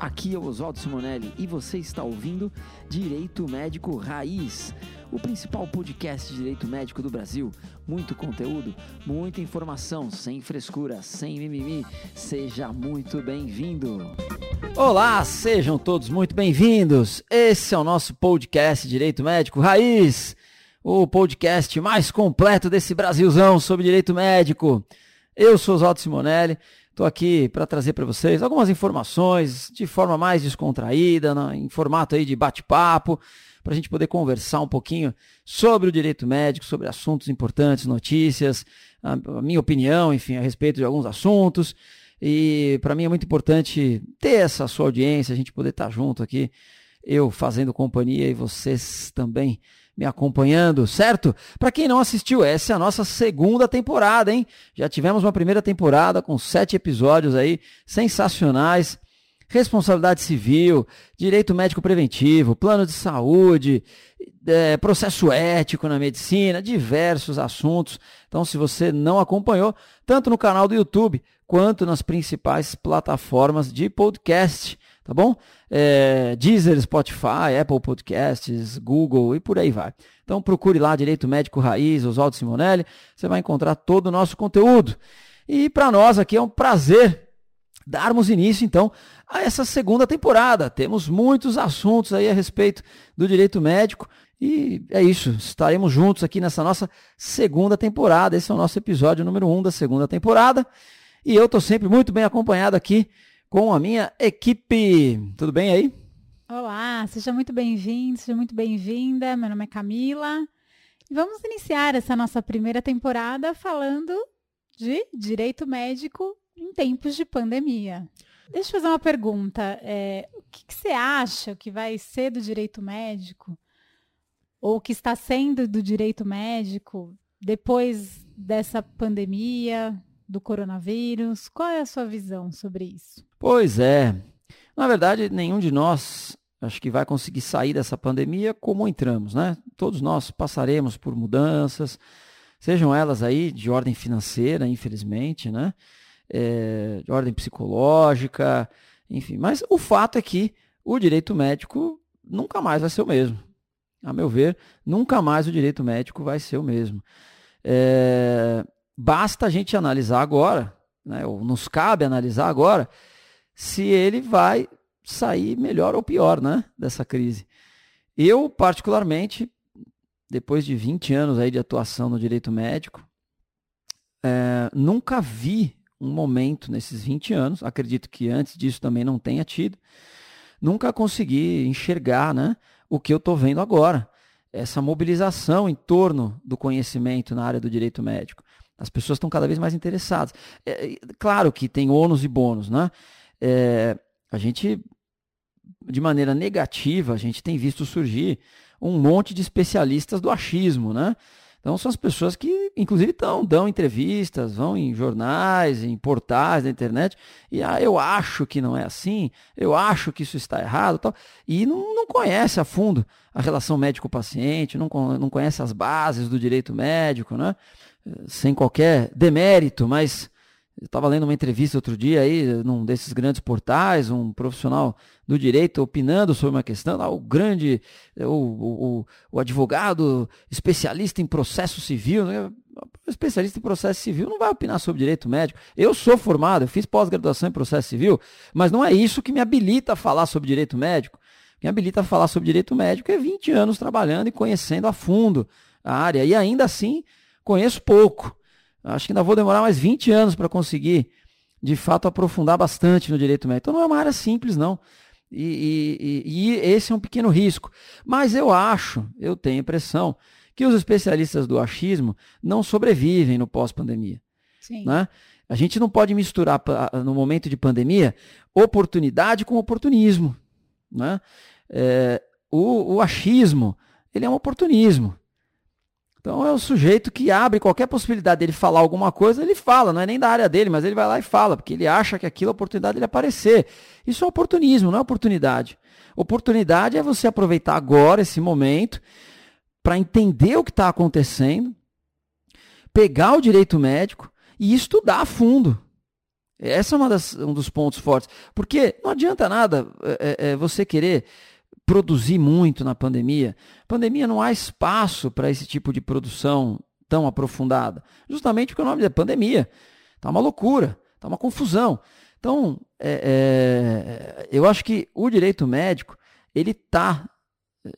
Aqui é Oswaldo Simonelli e você está ouvindo Direito Médico Raiz, o principal podcast de direito médico do Brasil. Muito conteúdo, muita informação, sem frescura, sem mimimi. Seja muito bem-vindo. Olá, sejam todos muito bem-vindos. Esse é o nosso podcast Direito Médico Raiz, o podcast mais completo desse Brasilzão sobre direito médico. Eu sou Oswaldo Simonelli. Estou aqui para trazer para vocês algumas informações de forma mais descontraída, em formato aí de bate-papo, para a gente poder conversar um pouquinho sobre o direito médico, sobre assuntos importantes, notícias, a, minha opinião, enfim, a respeito de alguns assuntos. E para mim é muito importante ter essa sua audiência, a gente poder estar tá junto aqui, eu fazendo companhia e vocês também me acompanhando, certo? Para quem não assistiu, essa é a nossa segunda temporada, hein? Já tivemos uma primeira temporada com sete episódios aí sensacionais. Responsabilidade civil, direito médico preventivo, plano de saúde, é, processo ético na medicina, diversos assuntos. Então, se você não acompanhou, tanto no canal do YouTube quanto nas principais plataformas de podcast, tá bom? É, Deezer, Spotify, Apple Podcasts, Google e por aí vai. Então procure lá Direito Médico Raiz, Oswaldo Simonelli, você vai encontrar todo o nosso conteúdo. E para nós aqui é um prazer darmos início então a essa segunda temporada. Temos muitos assuntos aí a respeito do direito médico e é isso, estaremos juntos aqui nessa nossa segunda temporada. Esse é o nosso episódio número um da segunda temporada. E eu estou sempre muito bem acompanhado aqui com a minha equipe. Tudo bem aí? Olá, seja muito bem-vindo, seja muito bem-vinda. Meu nome é Camila. E vamos iniciar essa nossa primeira temporada falando de direito médico em tempos de pandemia. Deixa eu fazer uma pergunta. É, o que, que, você acha que vai ser do direito médico? Ou que está sendo do direito médico depois dessa pandemia? Do coronavírus? Qual é a sua visão sobre isso? Pois é. Na verdade, nenhum de nós acho que vai conseguir sair dessa pandemia como entramos, né? Todos nós passaremos por mudanças, sejam elas aí de ordem financeira, infelizmente, né? É, de ordem psicológica, enfim. Mas o fato é que o direito médico nunca mais vai ser o mesmo. A meu ver, nunca mais o direito médico vai ser o mesmo. É, Basta a gente analisar agora, né, ou nos cabe analisar agora, se ele vai sair melhor ou pior né, dessa crise. Eu, particularmente, depois de 20 anos aí de atuação no direito médico, é, nunca vi um momento nesses 20 anos, acredito que antes disso também não tenha tido, nunca consegui enxergar né, o que eu estou vendo agora. Essa mobilização em torno do conhecimento na área do direito médico. As pessoas estão cada vez mais interessadas. É, claro que tem ônus e bônus, né? É, a gente, de maneira negativa, a gente tem visto surgir um monte de especialistas do achismo, né? Então são as pessoas que, inclusive, tão, dão entrevistas, vão em jornais, em portais da internet, e ah, eu acho que não é assim, eu acho que isso está errado, tal, e não, não conhece a fundo a relação médico-paciente, não, não conhece as bases do direito médico, né? Sem qualquer demérito, mas eu estava lendo uma entrevista outro dia aí, num desses grandes portais, um profissional do direito opinando sobre uma questão, lá, o grande, o, o, o advogado especialista em processo civil, né? especialista em processo civil não vai opinar sobre direito médico. Eu sou formado, eu fiz pós-graduação em processo civil, mas não é isso que me habilita a falar sobre direito médico. O que me habilita a falar sobre direito médico é 20 anos trabalhando e conhecendo a fundo a área. E ainda assim, conheço pouco. Acho que ainda vou demorar mais 20 anos para conseguir, de fato, aprofundar bastante no direito médico. Então não é uma área simples, não. E, e, e, esse é um pequeno risco. Mas eu acho, eu tenho a impressão, que os especialistas do achismo não sobrevivem no pós-pandemia. Né? A gente não pode misturar, no momento de pandemia, oportunidade com oportunismo. Né? É, o, o achismo ele é um oportunismo. Então é o sujeito que abre qualquer possibilidade dele falar alguma coisa, ele fala, não é nem da área dele, mas ele vai lá e fala, porque ele acha que aquilo é a oportunidade dele aparecer. Isso é oportunismo, não é oportunidade. Oportunidade é você aproveitar agora esse momento para entender o que está acontecendo, pegar o direito médico e estudar a fundo. Essa é uma das, um dos pontos fortes. Porque não adianta nada é, é, você querer produzir muito na pandemia. Pandemia não há espaço para esse tipo de produção tão aprofundada. Justamente porque o nome é pandemia. Está uma loucura, está uma confusão. Então, é, é, eu acho que o direito médico, ele está,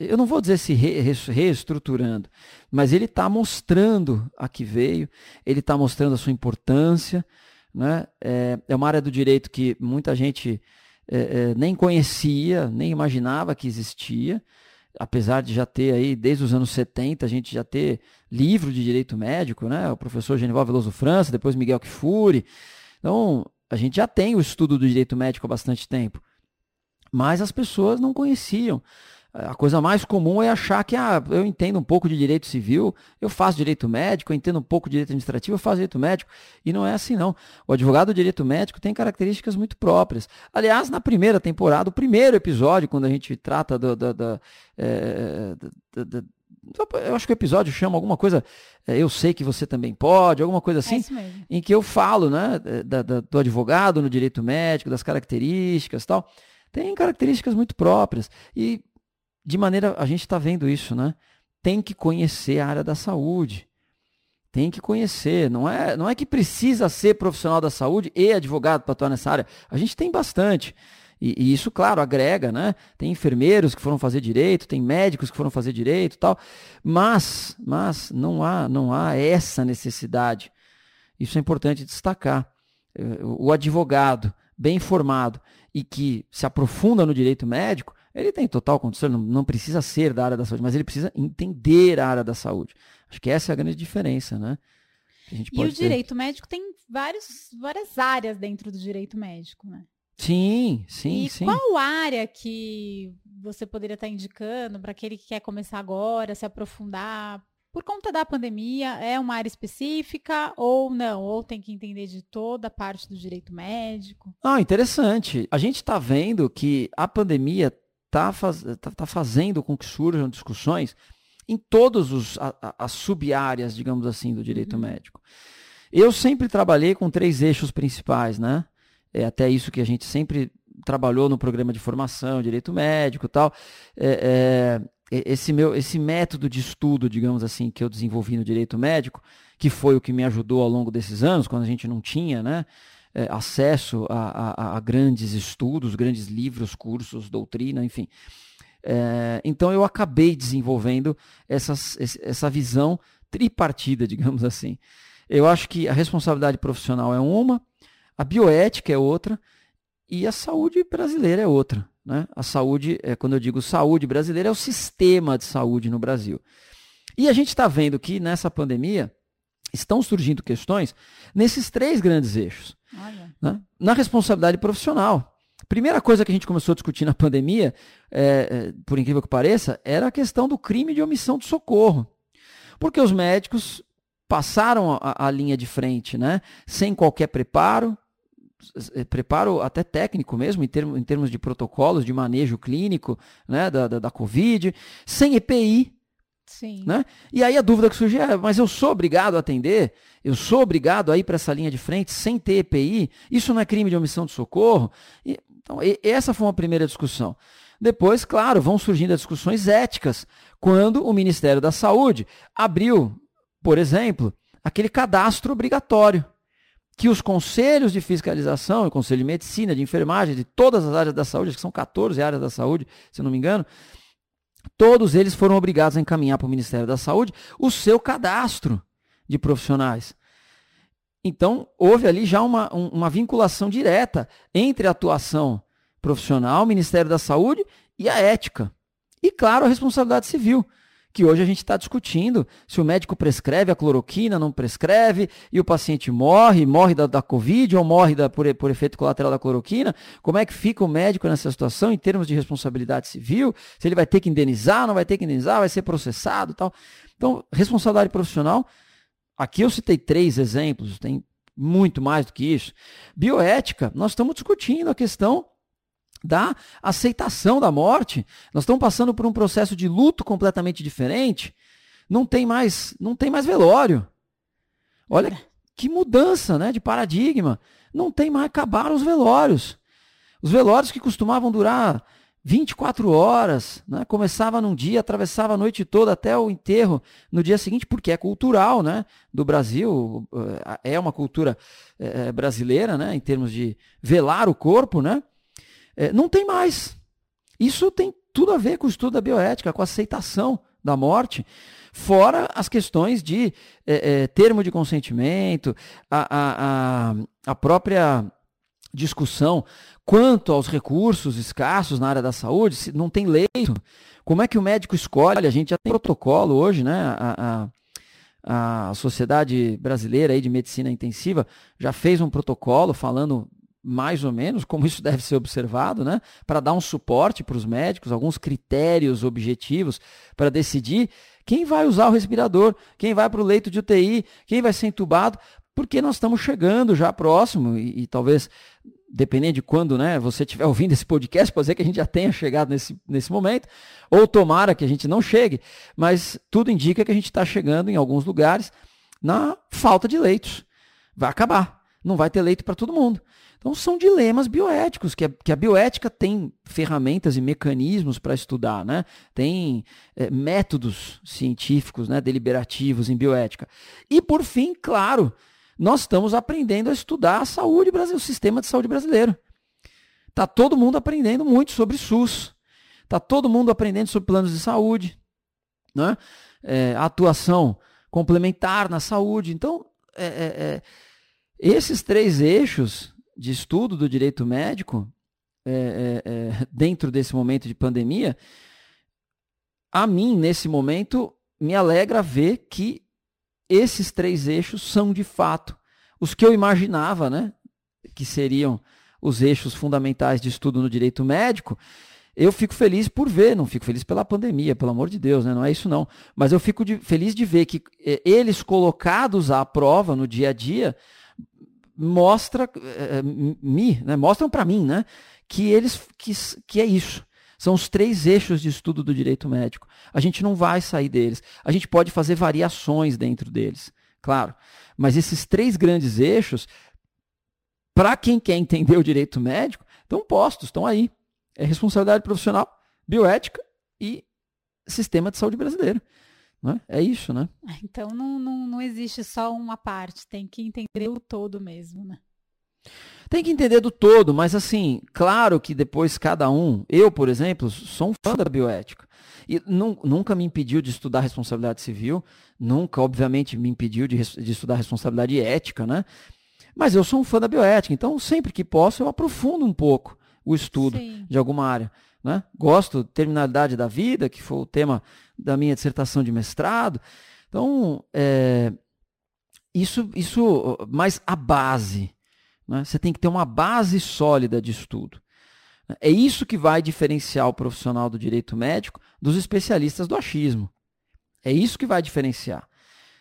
eu não vou dizer se re, reestruturando, mas ele está mostrando a que veio, ele está mostrando a sua importância, né? É, é uma área do direito que muita gente é, é, nem conhecia, nem imaginava que existia, apesar de já ter aí, desde os anos 70, a gente já ter livro de direito médico, né? O professor Genival Veloso França, depois Miguel Kfouri. Então, a gente já tem o estudo do direito médico há bastante tempo. Mas as pessoas não conheciam. A coisa mais comum é achar que ah, eu entendo um pouco de direito civil, eu faço direito médico, eu entendo um pouco de direito administrativo, eu faço direito médico. E não é assim, não. O advogado do direito médico tem características muito próprias. Aliás, na primeira temporada, o primeiro episódio, quando a gente trata do, do, do, é, do eu acho que o episódio chama alguma coisa, é, eu sei que você também pode, alguma coisa assim, é em que eu falo né, da, da, do advogado no direito médico, das características tal. Tem características muito próprias. E de maneira, a gente está vendo isso, né? Tem que conhecer a área da saúde. Tem que conhecer. Não é, não é que precisa ser profissional da saúde e advogado para atuar nessa área. A gente tem bastante. E, e, isso, claro, agrega, né? Tem enfermeiros que foram fazer direito, tem médicos que foram fazer direito tal. Mas, mas não há, não há essa necessidade. Isso é importante destacar. O advogado bem formado e que se aprofunda no direito médico, ele tem total condição, não, precisa ser da área da saúde, mas ele precisa entender a área da saúde. Acho que essa é a grande diferença, né? e o ter. direito médico tem vários, várias áreas dentro do direito médico, né? Sim, sim, e sim. qual área que você poderia estar indicando para aquele que quer começar agora, se aprofundar? Por conta da pandemia, é uma área específica ou não? Ou tem que entender de toda a parte do direito médico? Ah, interessante. A gente está vendo que a pandemia está faz, tá, tá fazendo com que surjam discussões em todas as sub-áreas, digamos assim, do direito uhum. médico. Eu sempre trabalhei com três eixos principais, né? É até isso que a gente sempre trabalhou no programa de formação, direito médico e tal. É, é, esse, meu, esse método de estudo, digamos assim, que eu desenvolvi no direito médico, que foi o que me ajudou ao longo desses anos, quando a gente não tinha, né? É, acesso a, a, a, grandes estudos, grandes livros, cursos, doutrina, enfim. É, então eu acabei desenvolvendo essa visão tripartida, digamos assim. Eu acho que a responsabilidade profissional é uma, a bioética é outra e a saúde brasileira é outra. Né? A saúde, é, quando eu digo saúde brasileira, é o sistema de saúde no Brasil. E a gente está vendo que nessa pandemia estão surgindo questões nesses três grandes eixos. Né? Na responsabilidade profissional. Primeira coisa que a gente começou a discutir na pandemia, é, é, por incrível que pareça, era a questão do crime de omissão de socorro. Porque os médicos passaram a, a linha de frente, né? sem qualquer preparo, preparo até técnico mesmo, em, termos, em termos de protocolos de manejo clínico né, da, da, da Covid, sem EPI, Sim. Né? E aí a dúvida que surge é, mas eu sou obrigado a atender? Eu sou obrigado a ir para essa linha de frente sem ter EPI? Isso não é crime de omissão de socorro? E, então, e, essa foi uma primeira discussão. Depois, claro, vão surgindo as discussões éticas, quando o Ministério da Saúde abriu, por exemplo, aquele cadastro obrigatório que os conselhos de fiscalização, o conselho de medicina, de enfermagem, de todas as áreas da saúde, que são 14 áreas da saúde, se não me engano, todos eles foram obrigados a encaminhar para o Ministério da Saúde o seu cadastro de profissionais. Então, houve ali já uma, uma vinculação direta entre a atuação profissional, Ministério da Saúde e a ética. E, claro, a responsabilidade civil que hoje a gente está discutindo se o médico prescreve a cloroquina, não prescreve, e o paciente morre, morre da, da Covid ou morre da, por, por efeito colateral da cloroquina. Como é que fica o médico nessa situação em termos de responsabilidade civil? Se ele vai ter que indenizar, não vai ter que indenizar, vai ser processado tal. Então, responsabilidade profissional. Aqui eu citei três exemplos, tem muito mais do que isso. Bioética, nós estamos discutindo a questão da aceitação da morte. Nós estamos passando por um processo de luto completamente diferente. Não tem mais, não tem mais velório. Olha que mudança, né, de paradigma. Não tem mais, acabaram os velórios. Os velórios que costumavam durar 24 horas, né? começava num dia, atravessava a noite toda até o enterro no dia seguinte, porque é cultural né? do Brasil, eh, é uma cultura é, brasileira, né? em termos de velar o corpo, né? É, não tem mais. Isso tem tudo a ver com o estudo da bioética, com a aceitação da morte, fora as questões de é, termo de consentimento, a, a, a, a própria discussão quanto aos recursos escassos na área da saúde, se não tem leito, como é que o médico escolhe? A gente já tem protocolo hoje, né? A, a, a Sociedade Brasileira aí de Medicina Intensiva já fez um protocolo falando mais ou menos como isso deve ser observado, né? Para dar um suporte para os médicos, alguns critérios objetivos para decidir quem vai usar o respirador, quem vai para o leito de UTI, quem vai ser entubado, porque nós estamos chegando já próximo e, e talvez dependendo de quando né, você estiver ouvindo esse podcast, pode ser que a gente já tenha chegado nesse, nesse momento, ou tomara que a gente não chegue, mas tudo indica que a gente está chegando em alguns lugares na falta de leitos. Vai acabar, não vai ter leito para todo mundo. Então são dilemas bioéticos, que a, que a bioética tem ferramentas e mecanismos para estudar, né? tem é, métodos científicos, né, deliberativos em bioética. E por fim, claro, nós estamos aprendendo a estudar a saúde brasileira, o sistema de saúde brasileiro. Está todo mundo aprendendo muito sobre SUS. Está todo mundo aprendendo sobre planos de saúde. Né? É, atuação complementar na saúde. Então, é, é, é esses três eixos de estudo do direito médico, é, é, dentro desse momento de pandemia, a mim, nesse momento, me alegra ver que esses três eixos são de fato os que eu imaginava, né, que seriam os eixos fundamentais de estudo no direito médico. Eu fico feliz por ver, não fico feliz pela pandemia, pelo amor de Deus, né? não é isso não. Mas eu fico de, feliz de ver que eh, eles colocados à prova no dia a dia mostra, eh, me, né? mostram para mim, né? Que eles que, que é isso. São os três eixos de estudo do direito médico. A gente não vai sair deles. A gente pode fazer variações dentro deles, claro. Mas esses três grandes eixos, para quem quer entender o direito médico, estão postos, estão aí. É responsabilidade profissional, bioética e sistema de saúde brasileiro. Né? É isso, né? Então não, não, não existe só uma parte, tem que entender o todo mesmo, né? Tem que entender do todo, mas assim, claro que depois cada um, eu, por exemplo, sou um fã da bioética. E nunca me impediu de estudar responsabilidade civil, nunca, obviamente, me impediu de, de estudar responsabilidade ética, né? Mas eu sou um fã da bioética, então sempre que posso eu aprofundo um pouco o estudo Sim. de alguma área. Né? Gosto terminalidade da vida, que foi o tema da minha dissertação de mestrado. Então, é, isso, isso, mas a base, né? Você tem que ter uma base sólida de estudo. É isso que vai diferenciar o profissional do direito médico dos especialistas do achismo. É isso que vai diferenciar.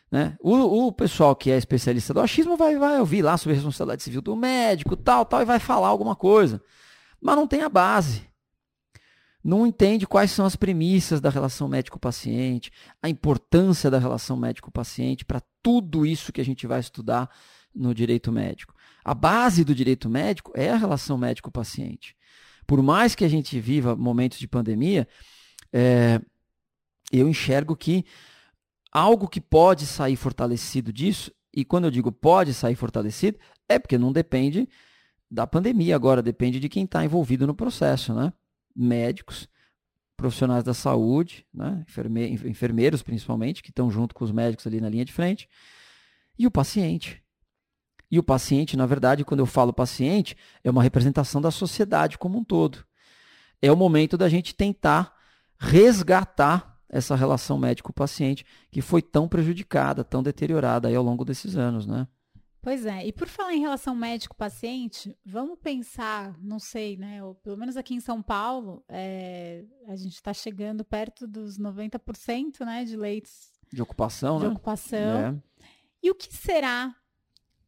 Né? O, o, pessoal que é especialista do achismo vai, vai ouvir lá sobre a responsabilidade civil do médico, tal, tal, e vai falar alguma coisa. Mas não tem a base. Não entende quais são as premissas da relação médico-paciente, a importância da relação médico-paciente para tudo isso que a gente vai estudar no direito médico. A base do direito médico é a relação médico-paciente. Por mais que a gente viva momentos de pandemia, é, eu enxergo que algo que pode sair fortalecido disso, e quando eu digo pode sair fortalecido, é porque não depende da pandemia agora, depende de quem está envolvido no processo, né? Médicos, profissionais da saúde, né? enfermeiros principalmente, que estão junto com os médicos ali na linha de frente, e o paciente. E o paciente, na verdade, quando eu falo paciente, é uma representação da sociedade como um todo. É o momento da gente tentar resgatar essa relação médico-paciente que foi tão prejudicada, tão deteriorada ao longo desses anos, né? Pois é, e por falar em relação médico-paciente, vamos pensar, não sei, né? Ou pelo menos aqui em São Paulo, é, a gente está chegando perto dos 90% né, de leitos de ocupação, de né? ocupação. É. E o que será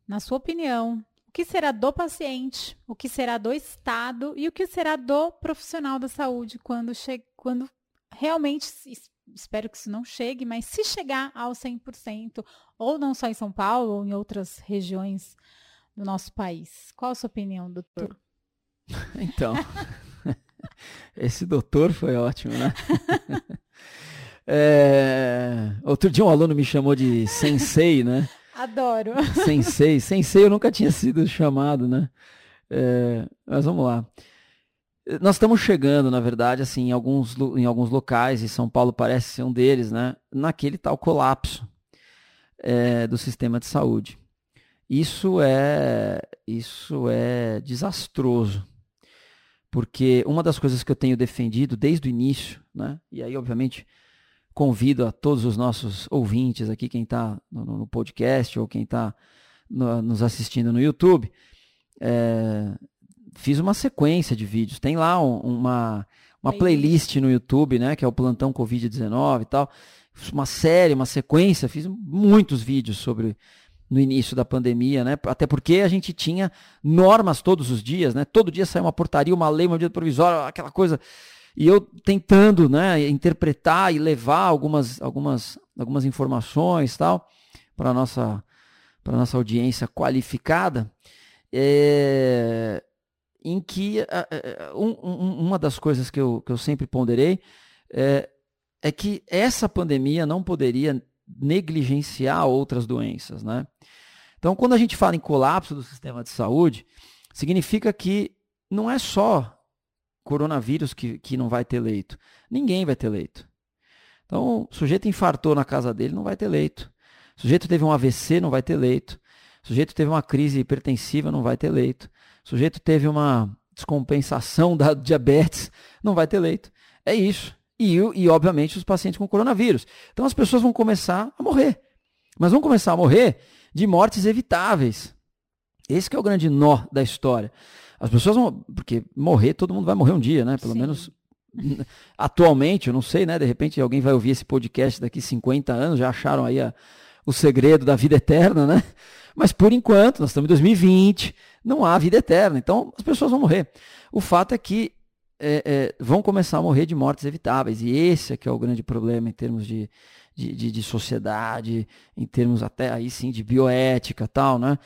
na sua opinião, o que será do paciente, o que será do Estado e o que será do profissional da saúde quando, che quando realmente, espero que isso não chegue, mas se chegar ao 100%, ou não só em São Paulo, ou em outras regiões do nosso país. Qual a sua opinião, doutor? Então, esse doutor foi ótimo, né? É... Outro dia um aluno me chamou de sensei, né? Adoro. Sensei. Sensei eu nunca tinha sido chamado, né? É... Mas vamos lá. Nós estamos chegando, na verdade, assim, em alguns, em alguns locais, e São Paulo parece ser um deles, né? Naquele tal colapso é, do sistema de saúde. Isso é, isso é desastroso, porque uma das coisas que eu tenho defendido desde o início, né? E aí, obviamente, convido a todos os nossos ouvintes aqui, quem está no, no, podcast ou quem está no, nos assistindo no YouTube, é, fiz uma sequência de vídeos. Tem lá um, uma, uma playlist no YouTube, né, que é o Plantão Covid-19 e tal. Uma série, uma sequência, fiz muitos vídeos sobre no início da pandemia, né? Até porque a gente tinha normas todos os dias, né? Todo dia saía uma portaria, uma lei, uma medida provisória, aquela coisa e eu tentando né, interpretar e levar algumas, algumas, algumas informações tal para a nossa, nossa audiência qualificada, é, em que um, um, uma das coisas que eu, que eu sempre ponderei é, é que essa pandemia não poderia negligenciar outras doenças. Né? Então, quando a gente fala em colapso do sistema de saúde, significa que não é só coronavírus que, que não vai ter leito. Ninguém vai ter leito. Então, o sujeito infartou na casa dele, não vai ter leito. O sujeito teve um AVC, não vai ter leito. O sujeito teve uma crise hipertensiva, não vai ter leito. O sujeito teve uma descompensação da diabetes, não vai ter leito. É isso. E, e, obviamente, os pacientes com coronavírus. Então, as pessoas vão começar a morrer. Mas vão começar a morrer de mortes evitáveis. Esse é o grande nó da história. As pessoas vão. Porque morrer, todo mundo vai morrer um dia, né? Pelo Sim. menos atualmente, eu não sei, né? De repente alguém vai ouvir esse podcast daqui 50 anos, já acharam aí a, o segredo da vida eterna, né? Mas por enquanto, nós estamos em 2020, não há vida eterna, então as pessoas vão morrer. O fato é que é, é, vão começar a morrer de mortes evitáveis, e esse é que é o grande problema em termos de, de, de, de sociedade, em termos até aí sim de bioética tal, né?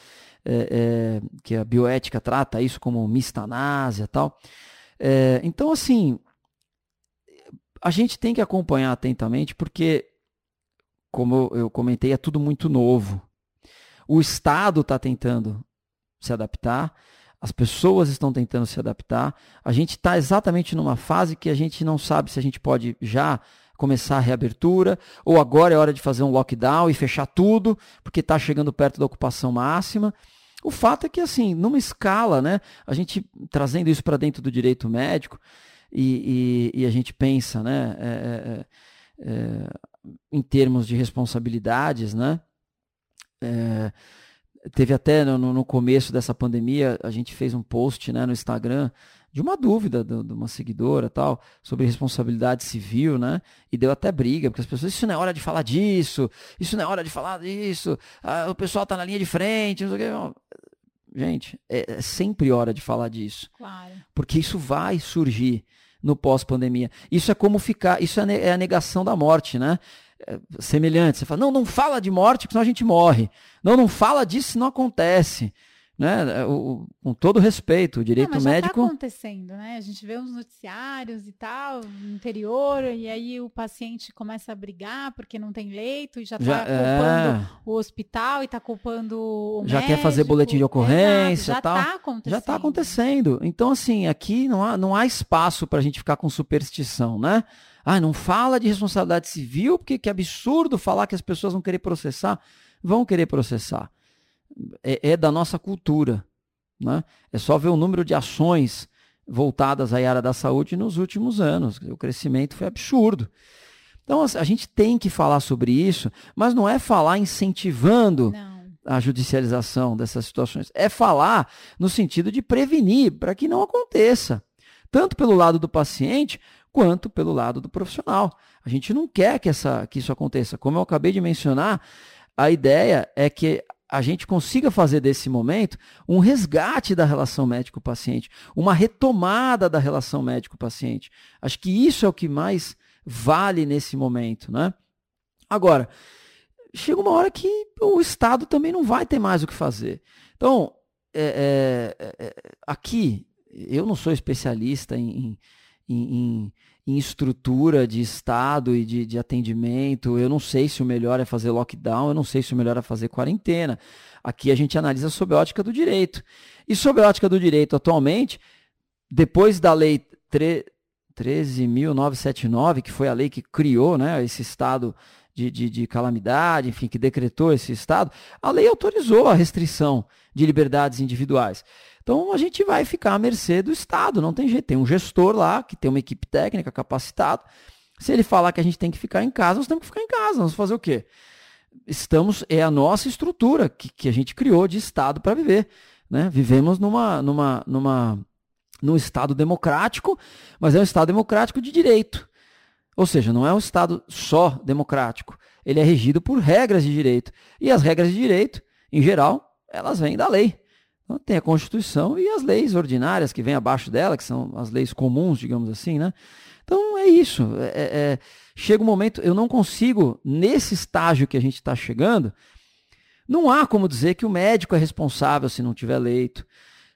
é, é, que a bioética trata isso como mistanásia tal. É, então, assim, a gente tem que acompanhar atentamente, porque, como eu comentei, é tudo muito novo. O Estado está tentando se adaptar, as pessoas estão tentando se adaptar. A gente está exatamente numa fase que a gente não sabe se a gente pode já começar a reabertura, ou agora é hora de fazer um lockdown e fechar tudo, porque está chegando perto da ocupação máxima. O fato é que, assim, numa escala, né, a gente trazendo isso para dentro do direito médico, e, e, e, a gente pensa né, é, é, é, é em termos de responsabilidades, né? É, teve até no, no, começo dessa pandemia, a gente fez um post né, no Instagram de uma dúvida de, de uma seguidora tal, sobre responsabilidade civil, né? E deu até briga, porque as pessoas, isso não é hora de falar disso, isso não é hora de falar disso, ah, o pessoal está na linha de frente, não sei o que. Gente, é, é sempre hora de falar disso. Claro. Porque isso vai surgir no pós-pandemia. Isso é como ficar, isso é, é a negação da morte, né? É semelhante. Você fala, não, não fala de morte, porque senão a gente morre. Não, não fala disso, não acontece né, o, com todo respeito, o direito não, mas médico. Já tá acontecendo, né? A gente vê uns noticiários e tal, no interior, e aí o paciente começa a brigar porque não tem leito e já está culpando é... o hospital e está culpando o Já médico. quer fazer boletim de ocorrência Exato, já tal. Tá acontecendo. Já está acontecendo. Então, assim, aqui não há, não há espaço para a gente ficar com superstição, né? Ah, não fala de responsabilidade civil, porque que absurdo falar que as pessoas vão querer processar. Vão querer processar é, é da nossa cultura. Né? É só ver o número de ações voltadas à área da saúde nos últimos anos. O crescimento foi absurdo. Então, a gente tem que falar sobre isso, mas não é falar incentivando não. a judicialização dessas situações. É falar no sentido de prevenir para que não aconteça, tanto pelo lado do paciente quanto pelo lado do profissional. A gente não quer que, essa, que isso aconteça. Como eu acabei de mencionar, a ideia é que a gente consiga fazer desse momento um resgate da relação médico-paciente, uma retomada da relação médico-paciente. Acho que isso é o que mais vale nesse momento, né? Agora, chega uma hora que o Estado também não vai ter mais o que fazer. Então, é, é, é, aqui, eu não sou especialista em, em, em, em estrutura de Estado e de, de, atendimento. Eu não sei se o melhor é fazer lockdown, eu não sei se o melhor é fazer quarentena. Aqui a gente analisa sob a ótica do direito. E sob a ótica do direito, atualmente, depois da lei 13.979, que foi a lei que criou né, esse estado de, de, de, calamidade, enfim, que decretou esse estado, a lei autorizou a restrição de liberdades individuais. Então a gente vai ficar à mercê do Estado, não tem jeito. Tem um gestor lá que tem uma equipe técnica capacitada. Se ele falar que a gente tem que ficar em casa, nós temos que ficar em casa. Vamos fazer o quê? Estamos, é a nossa estrutura que, que a gente criou de Estado para viver. Né? Vivemos numa, numa, numa, num Estado democrático, mas é um Estado democrático de direito. Ou seja, não é um Estado só democrático. Ele é regido por regras de direito. E as regras de direito, em geral, elas vêm da lei. Então, tem a Constituição e as leis ordinárias que vêm abaixo dela, que são as leis comuns, digamos assim, né? Então é isso. É, é, é chega um momento, eu não consigo, nesse estágio que a gente está chegando, não há como dizer que o médico é responsável se não tiver leito.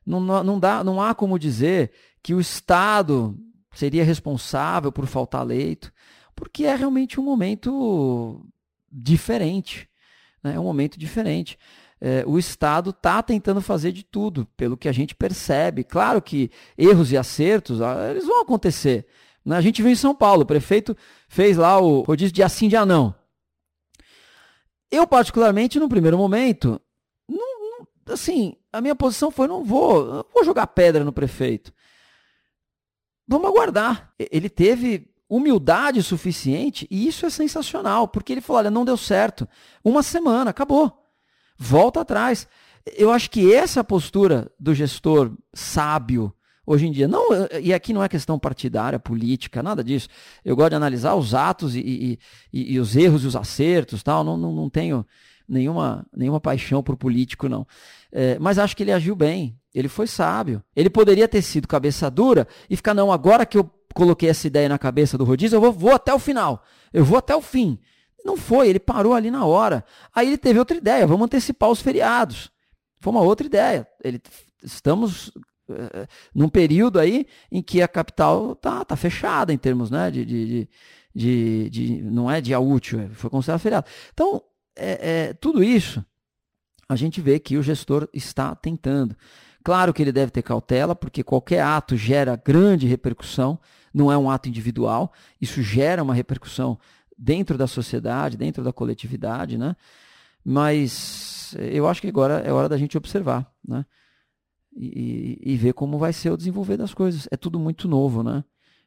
Não, não, dá, não há como dizer que o Estado seria responsável por faltar leito, porque é realmente um momento diferente. Né? É um momento diferente é, o Estado está tentando fazer de tudo, pelo que a gente percebe. Claro que erros e acertos, ah, eles vão acontecer. Né? A gente viu em São Paulo, o prefeito fez lá o rodízio de assim de anão. Eu, particularmente, no primeiro momento, não, não, assim, a minha posição foi, não vou, vou jogar pedra no prefeito. Vamos aguardar. Ele teve humildade suficiente e isso é sensacional, porque ele falou, olha, não deu certo. Uma semana, acabou volta atrás. Eu acho que essa postura do gestor sábio hoje em dia. Não, e aqui não é questão partidária, política, nada disso. Eu gosto de analisar os atos e, e, e, e os erros e os acertos, tal. Não, não, não tenho nenhuma, nenhuma paixão por político, não. É, mas acho que ele agiu bem. Ele foi sábio. Ele poderia ter sido cabeça dura e ficar, não, agora que eu coloquei essa ideia na cabeça do rodízio, eu vou, vou até o final. Eu vou até o fim. Não foi, ele parou ali na hora. Aí ele teve outra ideia, vamos antecipar os feriados. Foi uma outra ideia. Ele, estamos uh, num período aí em que a capital tá, tá fechada em termos né, de, de, de, de não é dia útil, foi considerado feriado. Então, é, é, tudo isso a gente vê que o gestor está tentando. Claro que ele deve ter cautela, porque qualquer ato gera grande repercussão, não é um ato individual, isso gera uma repercussão dentro da sociedade, dentro da coletividade, né? Mas eu acho que agora é hora da gente observar, né? E, e, ver como vai ser o desenvolver das coisas. É tudo muito novo, né?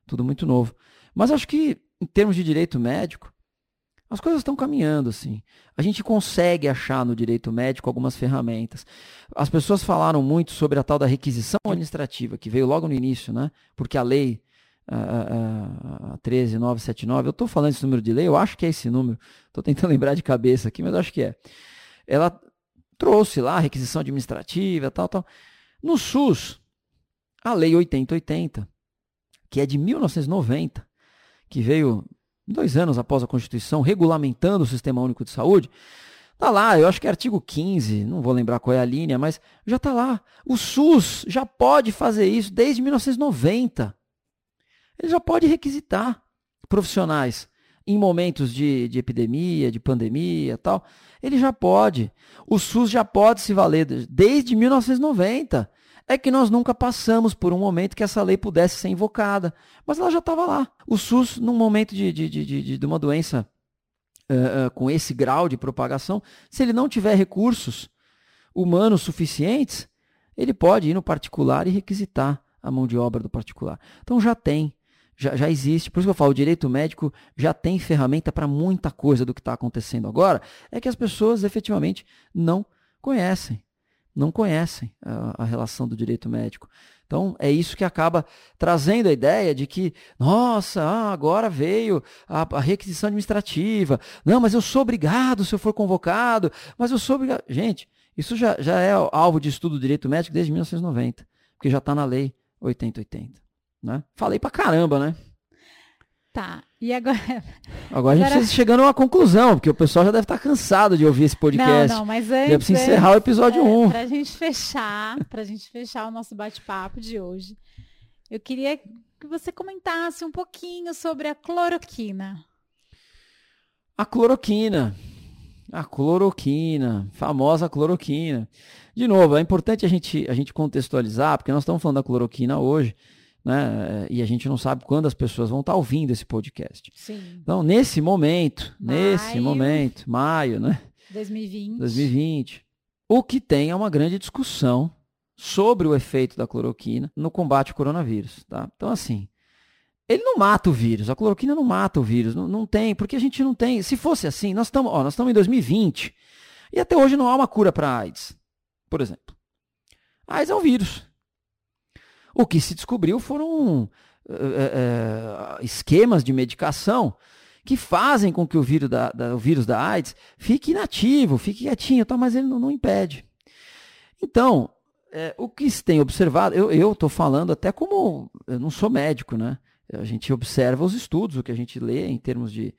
Tudo muito novo. Mas acho que, em termos de direito médico, as coisas estão caminhando, assim. A gente consegue achar no direito médico algumas ferramentas. As pessoas falaram muito sobre a tal da requisição administrativa, que veio logo no início, né? Porque a lei a 13979, eu estou falando esse número de lei, eu acho que é esse número, estou tentando lembrar de cabeça aqui, mas acho que é. Ela trouxe lá a requisição administrativa, tal, tal. No SUS, a lei 8080, que é de 1990, que veio dois anos após a Constituição, regulamentando o Sistema Único de Saúde, Tá lá, eu acho que é artigo 15, não vou lembrar qual é a linha, mas já tá lá. O SUS já pode fazer isso desde 1990 ele já pode requisitar profissionais em momentos de, de epidemia, de pandemia tal. Ele já pode. O SUS já pode se valer desde 1990. É que nós nunca passamos por um momento que essa lei pudesse ser invocada. Mas ela já estava lá. O SUS, num momento de, de, de, de uma doença uh, uh, com esse grau de propagação, se ele não tiver recursos humanos suficientes, ele pode ir no particular e requisitar a mão de obra do particular. Então já tem já, já existe. Por isso que eu falo, o direito médico já tem ferramenta para muita coisa do que está acontecendo agora. É que as pessoas efetivamente não conhecem. Não conhecem a, a relação do direito médico. Então, é isso que acaba trazendo a ideia de que, nossa, ah, agora veio a, a, requisição administrativa. Não, mas eu sou obrigado se eu for convocado. Mas eu sou obrigado. Gente, isso já, já é alvo de estudo do direito médico desde 1990, porque já está na lei 8080. Né? Falei pra caramba, né? Tá. E agora. Agora a gente precisa chegando a uma conclusão, porque o pessoal já deve estar cansado de ouvir esse podcast. Não, não, mas antes. Já precisa encerrar o episódio é, 1. Pra gente fechar, pra gente fechar o nosso bate-papo de hoje, eu queria que você comentasse um pouquinho sobre a cloroquina. A cloroquina. A cloroquina, famosa cloroquina. De novo, é importante a gente, a gente contextualizar, porque nós estamos falando da cloroquina hoje, né? E a gente não sabe quando as pessoas vão estar ouvindo esse podcast. Sim. Então, nesse momento, Maio. nesse momento, maio, né? 2020. 2020, o que tem é uma grande discussão sobre o efeito da cloroquina no combate ao coronavírus, tá? Então, assim, ele não mata o vírus, a cloroquina não mata o vírus, não, não tem, porque a gente não tem. Se fosse assim, nós estamos, nós estamos em 2020 e até hoje não há uma cura para AIDS, por exemplo. A AIDS é um vírus. O que se descobriu foram é, é, esquemas de medicação que fazem com que o vírus da, da, o vírus da AIDS fique inativo, fique quietinho, tá, mas ele não, não impede. Então, é, o que se tem observado, eu estou falando até como, eu não sou médico, né? A gente observa os estudos, o que a gente lê em termos de,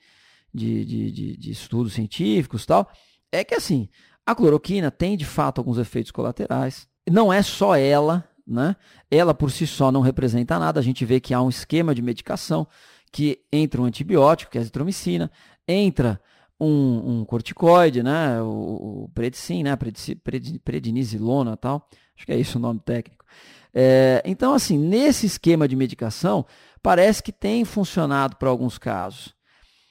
de, de, de, de estudos científicos tal, é que assim, a cloroquina tem de fato alguns efeitos colaterais. Não é só ela, né? Ela por si só não representa nada. A gente vê que há um esquema de medicação que entra um antibiótico, que é a azitromicina, entra um, um corticoide, né? O, o predicin, né? Prednisilona tal. Acho que é isso o nome técnico. É, então, assim, nesse esquema de medicação, parece que tem funcionado para alguns casos.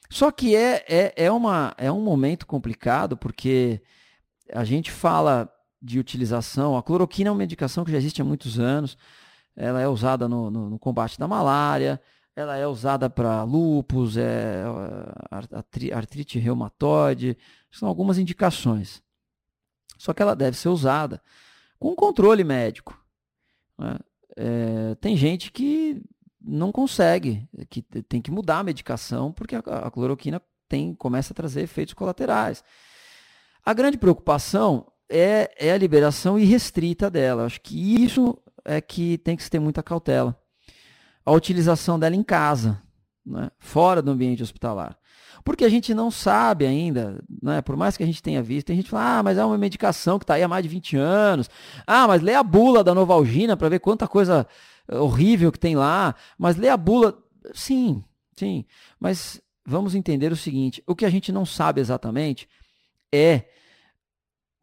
Só que é, é, é, uma, é um momento complicado, porque a gente fala de utilização. A cloroquina é uma medicação que já existe há muitos anos. Ela é usada no, no, no combate da malária, ela é usada para lúpus, é, artrite reumatoide, são algumas indicações. Só que ela deve ser usada com controle médico. Né? É, tem gente que não consegue, que tem que mudar a medicação porque a, a cloroquina tem, começa a trazer efeitos colaterais. A grande preocupação é, é a liberação irrestrita dela. Acho que isso é que tem que se ter muita cautela. A utilização dela em casa, né? fora do ambiente hospitalar. Porque a gente não sabe ainda, né? por mais que a gente tenha visto, tem gente que fala, ah, mas é uma medicação que está aí há mais de 20 anos. Ah, mas lê a bula da Novalgina para ver quanta coisa horrível que tem lá, mas lê a bula. Sim, sim. Mas vamos entender o seguinte: o que a gente não sabe exatamente é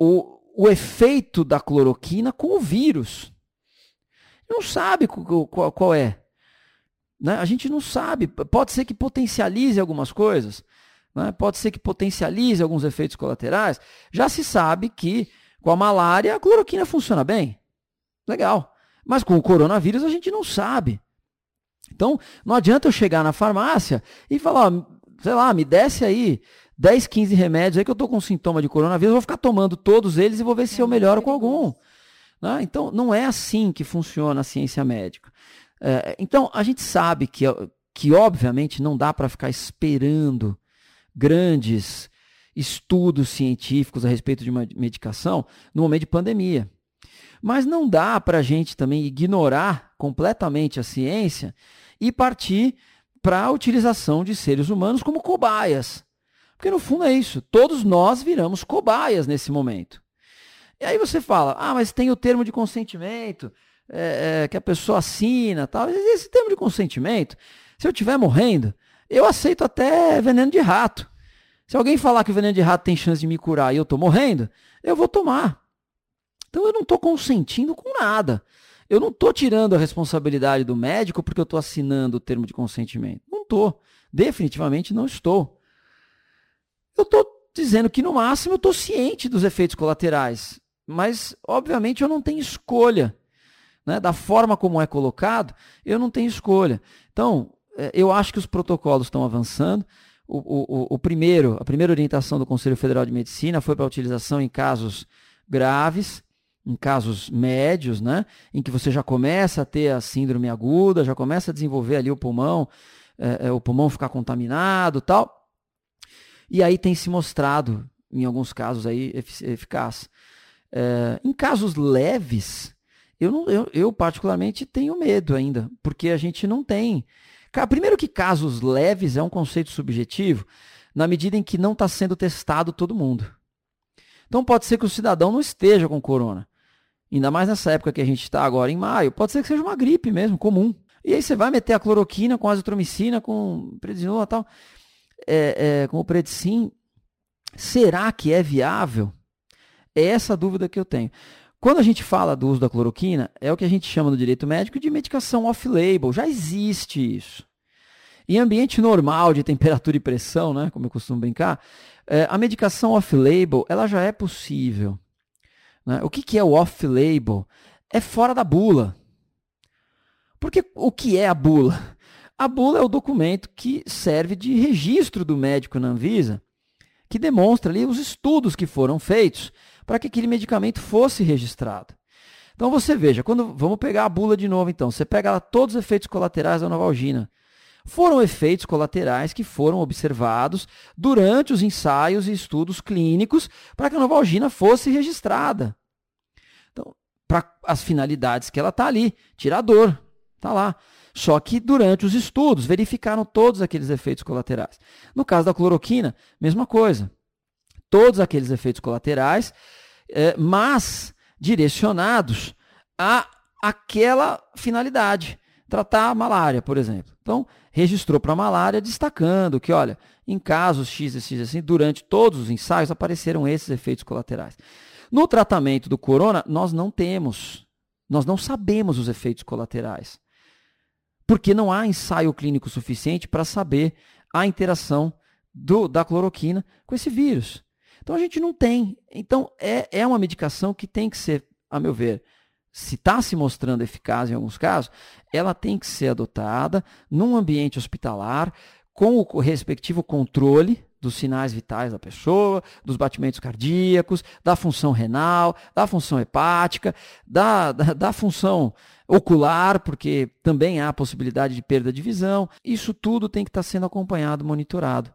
o, o efeito da cloroquina com o vírus. Não sabe qual, qual é. Né? A gente não sabe. Pode ser que potencialize algumas coisas, né? pode ser que potencialize alguns efeitos colaterais. Já se sabe que com a malária a cloroquina funciona bem. Legal. Mas com o coronavírus a gente não sabe. Então, não adianta eu chegar na farmácia e falar, sei lá, me desce aí 10, 15 remédios aí que eu estou com sintoma de coronavírus, eu vou ficar tomando todos eles e vou ver se eu melhoro com algum. Né? Então, não é assim que funciona a ciência médica. É, então, a gente sabe que, que obviamente, não dá para ficar esperando grandes estudos científicos a respeito de uma medicação no momento de pandemia. Mas não dá para a gente também ignorar completamente a ciência e partir para a utilização de seres humanos como cobaias. Porque no fundo é isso, todos nós viramos cobaias nesse momento. E aí você fala, ah, mas tem o termo de consentimento, é, é, que a pessoa assina tal. Esse termo de consentimento, se eu estiver morrendo, eu aceito até veneno de rato. Se alguém falar que o veneno de rato tem chance de me curar e eu estou morrendo, eu vou tomar. Então eu não estou consentindo com nada. Eu não estou tirando a responsabilidade do médico porque eu estou assinando o termo de consentimento. Não estou. Definitivamente não estou. Eu estou dizendo que no máximo eu estou ciente dos efeitos colaterais. Mas, obviamente, eu não tenho escolha. Né? Da forma como é colocado, eu não tenho escolha. Então, é, eu acho que os protocolos estão avançando. O, o, o, primeiro, a primeira orientação do Conselho Federal de Medicina foi para a utilização em casos graves em casos médios, né, em que você já começa a ter a síndrome aguda, já começa a desenvolver ali o pulmão, é, é, o pulmão ficar contaminado tal. E aí tem se mostrado, em alguns casos, aí, eficaz. É, em casos leves, eu, não, eu, eu particularmente tenho medo ainda, porque a gente não tem Primeiro que casos leves é um conceito subjetivo, na medida em que não está sendo testado todo mundo. Então pode ser que o cidadão não esteja com corona. Ainda mais nessa época que a gente está agora, em maio, pode ser que seja uma gripe mesmo, comum. E aí você vai meter a cloroquina com azitromicina, com prednisona e tal, é, é, com o predicin. Será que é viável? É essa a dúvida que eu tenho. Quando a gente fala do uso da cloroquina, é o que a gente chama no direito médico de medicação off-label. Já existe isso. Em ambiente normal de temperatura e pressão, né, como eu costumo brincar, é, a medicação off-label ela já é possível. Né? O que, que é o off-label? É fora da bula. Porque o que é a bula? A bula é o documento que serve de registro do médico na Anvisa, que demonstra ali os estudos que foram feitos para que aquele medicamento fosse registrado. Então você veja, quando vamos pegar a bula de novo então, você pega lá todos os efeitos colaterais da novalgina. Foram efeitos colaterais que foram observados durante os ensaios e estudos clínicos para que a novalgina fosse registrada. Então, para as finalidades que ela está ali, tirar dor, está lá. Só que durante os estudos verificaram todos aqueles efeitos colaterais. No caso da cloroquina, mesma coisa todos aqueles efeitos colaterais, é, mas direcionados a aquela finalidade, tratar a malária, por exemplo. Então, registrou para a malária, destacando que, olha, em casos X e X assim, durante todos os ensaios apareceram esses efeitos colaterais. No tratamento do corona, nós não temos, nós não sabemos os efeitos colaterais. Porque não há ensaio clínico suficiente para saber a interação do, da cloroquina com esse vírus. Então a gente não tem. Então é, é uma medicação que tem que ser, a meu ver, se está se mostrando eficaz em alguns casos, ela tem que ser adotada num ambiente hospitalar, com o respectivo controle dos sinais vitais da pessoa, dos batimentos cardíacos, da função renal, da função hepática, da, da, da função ocular, porque também há a possibilidade de perda de visão. Isso tudo tem que estar tá sendo acompanhado, monitorado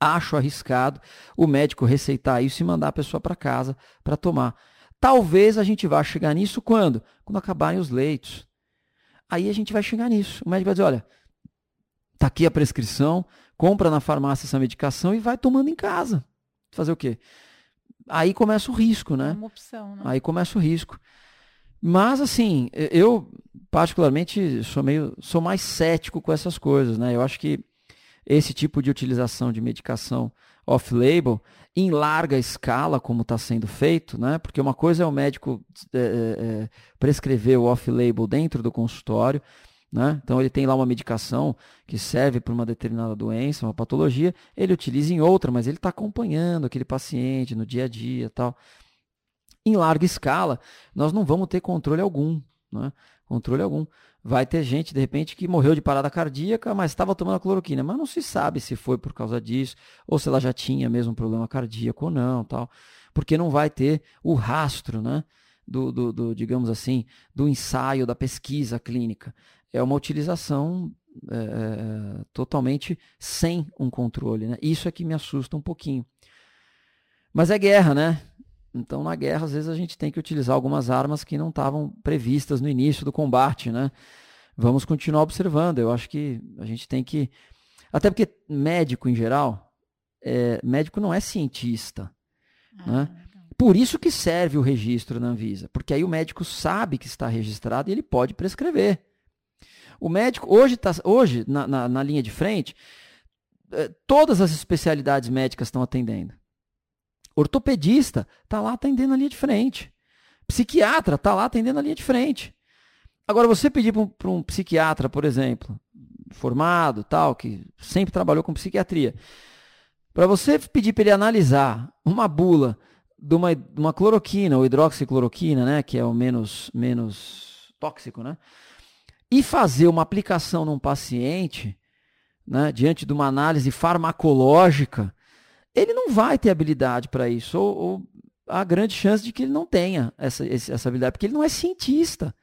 acho arriscado o médico receitar isso e mandar a pessoa para casa para tomar. Talvez a gente vá chegar nisso quando? Quando acabarem os leitos. Aí a gente vai chegar nisso. O médico vai dizer, olha, tá aqui a prescrição, compra na farmácia essa medicação e vai tomando em casa. Fazer o quê? Aí começa o risco, né? É uma opção, né? Aí começa o risco. Mas assim, eu particularmente sou meio sou mais cético com essas coisas, né? Eu acho que esse tipo de utilização de medicação off-label em larga escala, como está sendo feito, né? porque uma coisa é o médico é, é, é, prescrever o off-label dentro do consultório, né? então ele tem lá uma medicação que serve para uma determinada doença, uma patologia, ele utiliza em outra, mas ele está acompanhando aquele paciente no dia a dia tal. Em larga escala, nós não vamos ter controle algum. Né? Controle algum. Vai ter gente, de repente, que morreu de parada cardíaca, mas estava tomando cloroquina. Mas não se sabe se foi por causa disso, ou se ela já tinha mesmo um problema cardíaco ou não, tal. Porque não vai ter o rastro, né? Do, do, do digamos assim, do ensaio, da pesquisa clínica. É uma utilização é, totalmente sem um controle. Né? Isso é que me assusta um pouquinho. Mas é guerra, né? Então, na guerra, às vezes a gente tem que utilizar algumas armas que não estavam previstas no início do combate, né? Vamos continuar observando. Eu acho que a gente tem que. Até porque médico, em geral, é... médico não é cientista. Ah, né? Por isso que serve o registro na Anvisa, porque aí o médico sabe que está registrado e ele pode prescrever. O médico, hoje, tá, hoje na, na, na linha de frente, é, todas as especialidades médicas estão atendendo. Ortopedista está lá atendendo a linha de frente. Psiquiatra está lá atendendo a linha de frente. Agora, você pedir para um, um, psiquiatra, por exemplo, formado, tal, que sempre trabalhou com psiquiatria, para você pedir para ele analisar uma bula de uma, uma cloroquina ou hidroxicloroquina, né, que é o menos, menos tóxico, né, e fazer uma aplicação num paciente, né, diante de uma análise farmacológica, ele não vai ter habilidade para isso, ou, ou há grande chance de que ele não tenha essa, essa habilidade, porque ele não é cientista.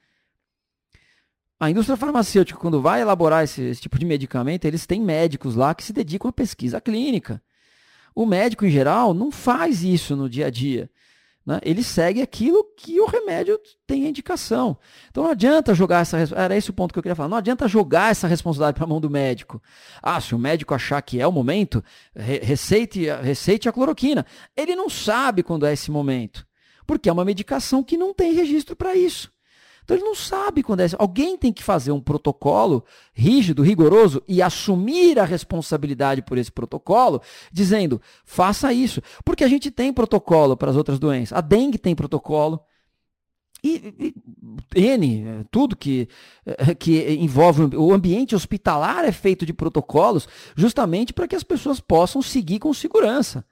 A indústria farmacêutica, quando vai elaborar esse, esse, tipo de medicamento, eles têm médicos lá que se dedicam à pesquisa clínica. O médico, em geral, não faz isso no dia a dia. Né? Ele segue aquilo que o remédio tem indicação. Então não adianta jogar essa. Era esse o ponto que eu queria falar. Não adianta jogar essa responsabilidade para a mão do médico. Ah, se o médico achar que é o momento, receite, receite a cloroquina. Ele não sabe quando é esse momento. Porque é uma medicação que não tem registro para isso. Então ele não sabe quando é. Alguém tem que fazer um protocolo rígido, rigoroso e assumir a responsabilidade por esse protocolo, dizendo: faça isso. Porque a gente tem protocolo para as outras doenças. A dengue tem protocolo. E, e, N, tudo que, que envolve o ambiente hospitalar é feito de protocolos justamente para que as pessoas possam seguir com segurança.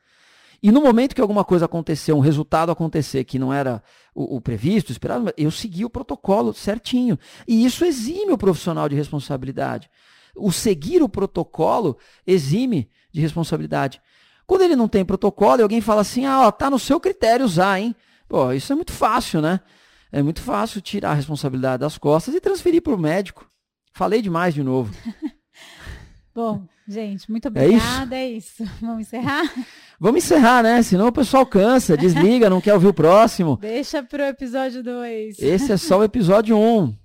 E no momento que alguma coisa aconteceu, um resultado acontecer que não era o, o previsto, esperado, eu segui o protocolo certinho. E isso exime o profissional de responsabilidade. O seguir o protocolo exime de responsabilidade. Quando ele não tem protocolo e alguém fala assim, ah, ó, tá no seu critério usar, hein? Pô, isso é muito fácil, né? É muito fácil tirar a responsabilidade das costas e transferir para o médico. Falei demais de novo. Bom, gente, muito obrigada. É isso. É isso. Vamos encerrar? Vamos encerrar, né? Senão o pessoal cansa, desliga, não quer ouvir o próximo. Deixa pro episódio 2. Esse é só o episódio 1. Um,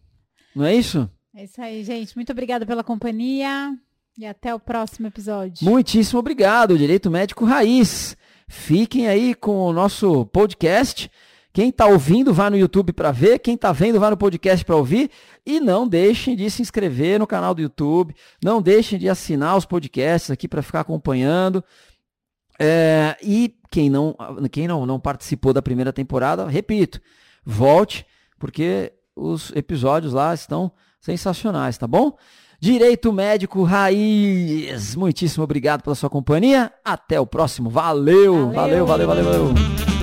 não é isso? É isso aí, gente. Muito obrigada pela companhia e até o próximo episódio. Muitíssimo obrigado, Direito Médico Raiz. Fiquem aí com o nosso podcast. Quem está ouvindo, vá no YouTube para ver. Quem está vendo, vá no podcast para ouvir. E não deixem de se inscrever no canal do YouTube. Não deixem de assinar os podcasts aqui para ficar acompanhando. É, e quem, não, quem não, não participou da primeira temporada, repito, volte, porque os episódios lá estão sensacionais, tá bom? Direito Médico Raiz. Muitíssimo obrigado pela sua companhia. Até o próximo. Valeu, valeu, valeu, valeu. valeu. valeu.